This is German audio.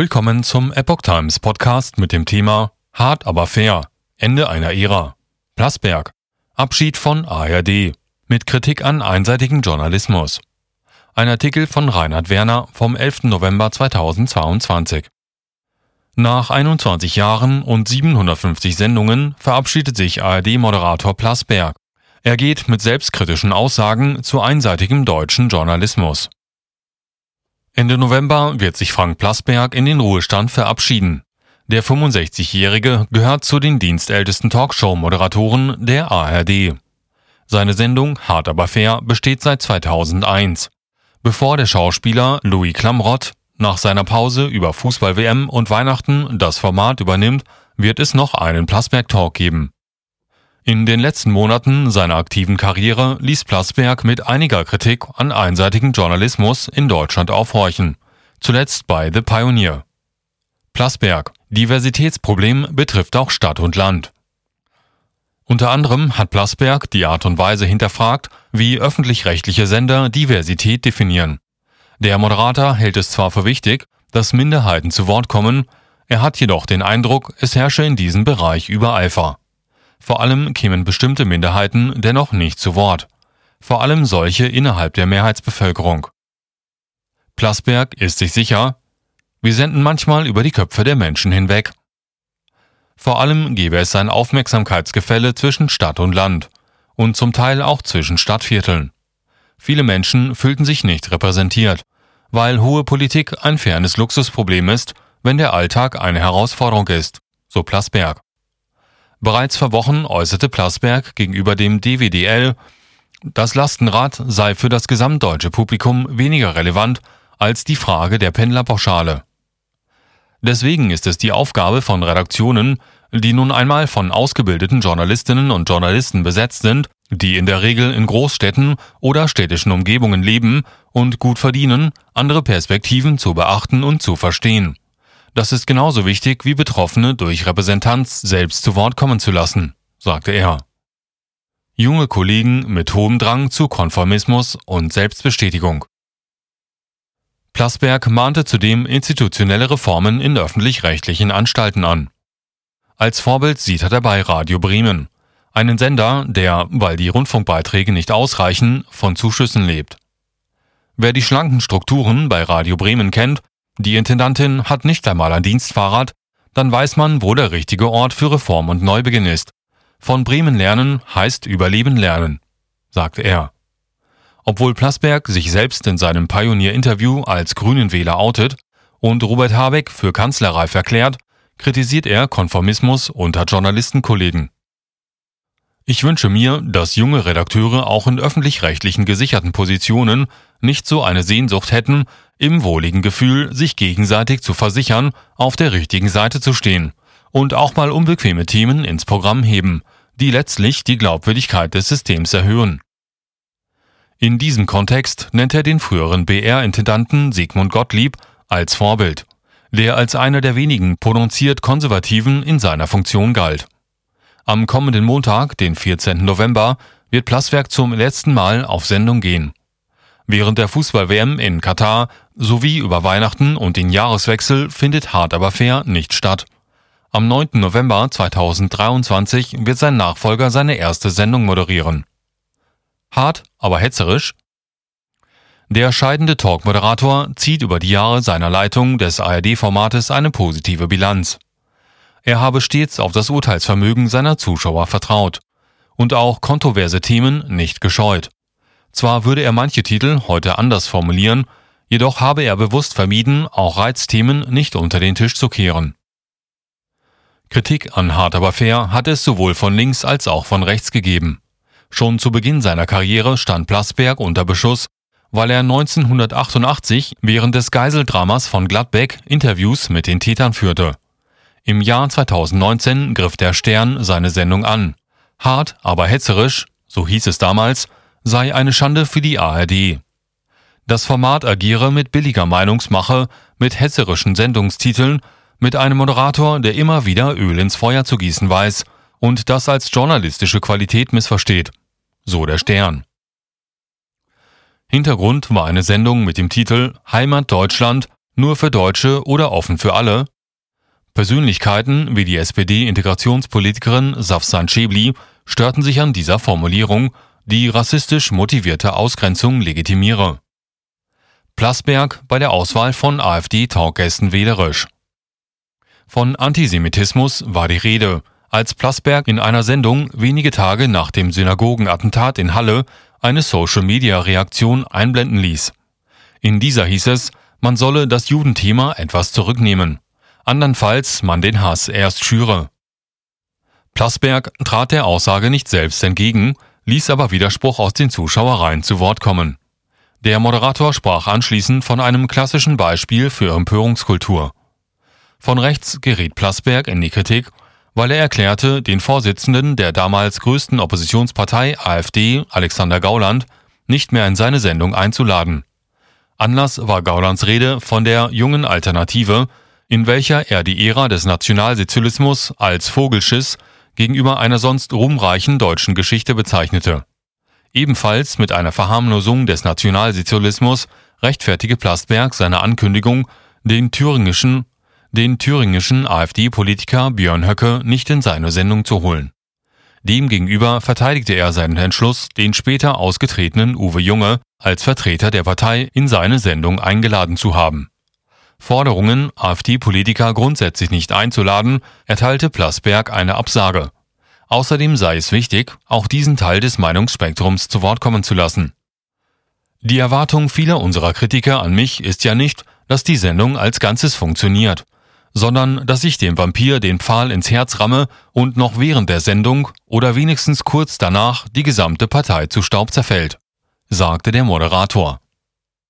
Willkommen zum Epoch Times Podcast mit dem Thema Hart aber fair. Ende einer Ära. Plasberg. Abschied von ARD. Mit Kritik an einseitigen Journalismus. Ein Artikel von Reinhard Werner vom 11. November 2022. Nach 21 Jahren und 750 Sendungen verabschiedet sich ARD-Moderator Plasberg. Er geht mit selbstkritischen Aussagen zu einseitigem deutschen Journalismus. Ende November wird sich Frank Plasberg in den Ruhestand verabschieden. Der 65-Jährige gehört zu den dienstältesten Talkshow-Moderatoren der ARD. Seine Sendung Hart aber fair besteht seit 2001. Bevor der Schauspieler Louis Klamrott nach seiner Pause über Fußball-WM und Weihnachten das Format übernimmt, wird es noch einen Plasberg-Talk geben. In den letzten Monaten seiner aktiven Karriere ließ Plasberg mit einiger Kritik an einseitigen Journalismus in Deutschland aufhorchen, zuletzt bei The Pioneer. Plasberg, Diversitätsproblem betrifft auch Stadt und Land. Unter anderem hat Plasberg die Art und Weise hinterfragt, wie öffentlich-rechtliche Sender Diversität definieren. Der Moderator hält es zwar für wichtig, dass Minderheiten zu Wort kommen, er hat jedoch den Eindruck, es herrsche in diesem Bereich Übereifer. Vor allem kämen bestimmte Minderheiten dennoch nicht zu Wort, vor allem solche innerhalb der Mehrheitsbevölkerung. Plasberg ist sich sicher, wir senden manchmal über die Köpfe der Menschen hinweg. Vor allem gebe es ein Aufmerksamkeitsgefälle zwischen Stadt und Land und zum Teil auch zwischen Stadtvierteln. Viele Menschen fühlten sich nicht repräsentiert, weil hohe Politik ein fernes Luxusproblem ist, wenn der Alltag eine Herausforderung ist, so Plasberg. Bereits vor Wochen äußerte Plasberg gegenüber dem DWDL, das Lastenrad sei für das gesamtdeutsche Publikum weniger relevant als die Frage der Pendlerpauschale. Deswegen ist es die Aufgabe von Redaktionen, die nun einmal von ausgebildeten Journalistinnen und Journalisten besetzt sind, die in der Regel in Großstädten oder städtischen Umgebungen leben und gut verdienen, andere Perspektiven zu beachten und zu verstehen. Das ist genauso wichtig wie Betroffene durch Repräsentanz selbst zu Wort kommen zu lassen, sagte er. Junge Kollegen mit hohem Drang zu Konformismus und Selbstbestätigung. Plasberg mahnte zudem institutionelle Reformen in öffentlich-rechtlichen Anstalten an. Als Vorbild sieht er dabei Radio Bremen, einen Sender, der, weil die Rundfunkbeiträge nicht ausreichen, von Zuschüssen lebt. Wer die schlanken Strukturen bei Radio Bremen kennt, die Intendantin hat nicht einmal ein Dienstfahrrad, dann weiß man, wo der richtige Ort für Reform und Neubeginn ist. Von Bremen lernen heißt Überleben lernen, sagte er. Obwohl Plasberg sich selbst in seinem Pionier-Interview als Grünenwähler outet und Robert Habeck für kanzlerreif erklärt, kritisiert er Konformismus unter Journalistenkollegen. Ich wünsche mir, dass junge Redakteure auch in öffentlich-rechtlichen gesicherten Positionen nicht so eine Sehnsucht hätten, im wohligen Gefühl, sich gegenseitig zu versichern, auf der richtigen Seite zu stehen und auch mal unbequeme Themen ins Programm heben, die letztlich die Glaubwürdigkeit des Systems erhöhen. In diesem Kontext nennt er den früheren BR-Intendanten Sigmund Gottlieb als Vorbild, der als einer der wenigen prononziert Konservativen in seiner Funktion galt. Am kommenden Montag, den 14. November, wird Plaswerk zum letzten Mal auf Sendung gehen. Während der Fußball-WM in Katar sowie über Weihnachten und den Jahreswechsel findet Hart aber fair nicht statt. Am 9. November 2023 wird sein Nachfolger seine erste Sendung moderieren. Hart, aber hetzerisch? Der scheidende Talkmoderator zieht über die Jahre seiner Leitung des ARD-Formates eine positive Bilanz. Er habe stets auf das Urteilsvermögen seiner Zuschauer vertraut und auch kontroverse Themen nicht gescheut. Zwar würde er manche Titel heute anders formulieren, jedoch habe er bewusst vermieden, auch Reizthemen nicht unter den Tisch zu kehren. Kritik an Hart aber fair hat es sowohl von links als auch von rechts gegeben. Schon zu Beginn seiner Karriere stand Plasberg unter Beschuss, weil er 1988 während des Geiseldramas von Gladbeck Interviews mit den Tätern führte. Im Jahr 2019 griff der Stern seine Sendung an. Hart, aber hetzerisch, so hieß es damals, sei eine Schande für die ARD. Das Format agiere mit billiger Meinungsmache, mit hetzerischen Sendungstiteln, mit einem Moderator, der immer wieder Öl ins Feuer zu gießen weiß und das als journalistische Qualität missversteht. So der Stern. Hintergrund war eine Sendung mit dem Titel Heimat Deutschland nur für Deutsche oder offen für alle? Persönlichkeiten wie die SPD-Integrationspolitikerin Safsan Schäbli störten sich an dieser Formulierung, die rassistisch motivierte Ausgrenzung legitimiere. Plasberg bei der Auswahl von AfD-Talkgästen wählerisch. Von Antisemitismus war die Rede, als Plasberg in einer Sendung wenige Tage nach dem Synagogenattentat in Halle eine Social-Media-Reaktion einblenden ließ. In dieser hieß es, man solle das Judenthema etwas zurücknehmen, andernfalls man den Hass erst schüre. Plasberg trat der Aussage nicht selbst entgegen, ließ aber Widerspruch aus den Zuschauereien zu Wort kommen. Der Moderator sprach anschließend von einem klassischen Beispiel für Empörungskultur. Von rechts geriet Plasberg in die Kritik, weil er erklärte, den Vorsitzenden der damals größten Oppositionspartei AfD, Alexander Gauland, nicht mehr in seine Sendung einzuladen. Anlass war Gaulands Rede von der jungen Alternative, in welcher er die Ära des Nationalsozialismus als Vogelschiss gegenüber einer sonst ruhmreichen deutschen Geschichte bezeichnete. Ebenfalls mit einer Verharmlosung des Nationalsozialismus rechtfertige Plastberg seine Ankündigung, den thüringischen den thüringischen AfD-Politiker Björn Höcke nicht in seine Sendung zu holen. Demgegenüber verteidigte er seinen Entschluss, den später ausgetretenen Uwe Junge als Vertreter der Partei in seine Sendung eingeladen zu haben. Forderungen, AfD-Politiker grundsätzlich nicht einzuladen, erteilte Plasberg eine Absage. Außerdem sei es wichtig, auch diesen Teil des Meinungsspektrums zu Wort kommen zu lassen. Die Erwartung vieler unserer Kritiker an mich ist ja nicht, dass die Sendung als Ganzes funktioniert, sondern dass ich dem Vampir den Pfahl ins Herz ramme und noch während der Sendung oder wenigstens kurz danach die gesamte Partei zu Staub zerfällt, sagte der Moderator.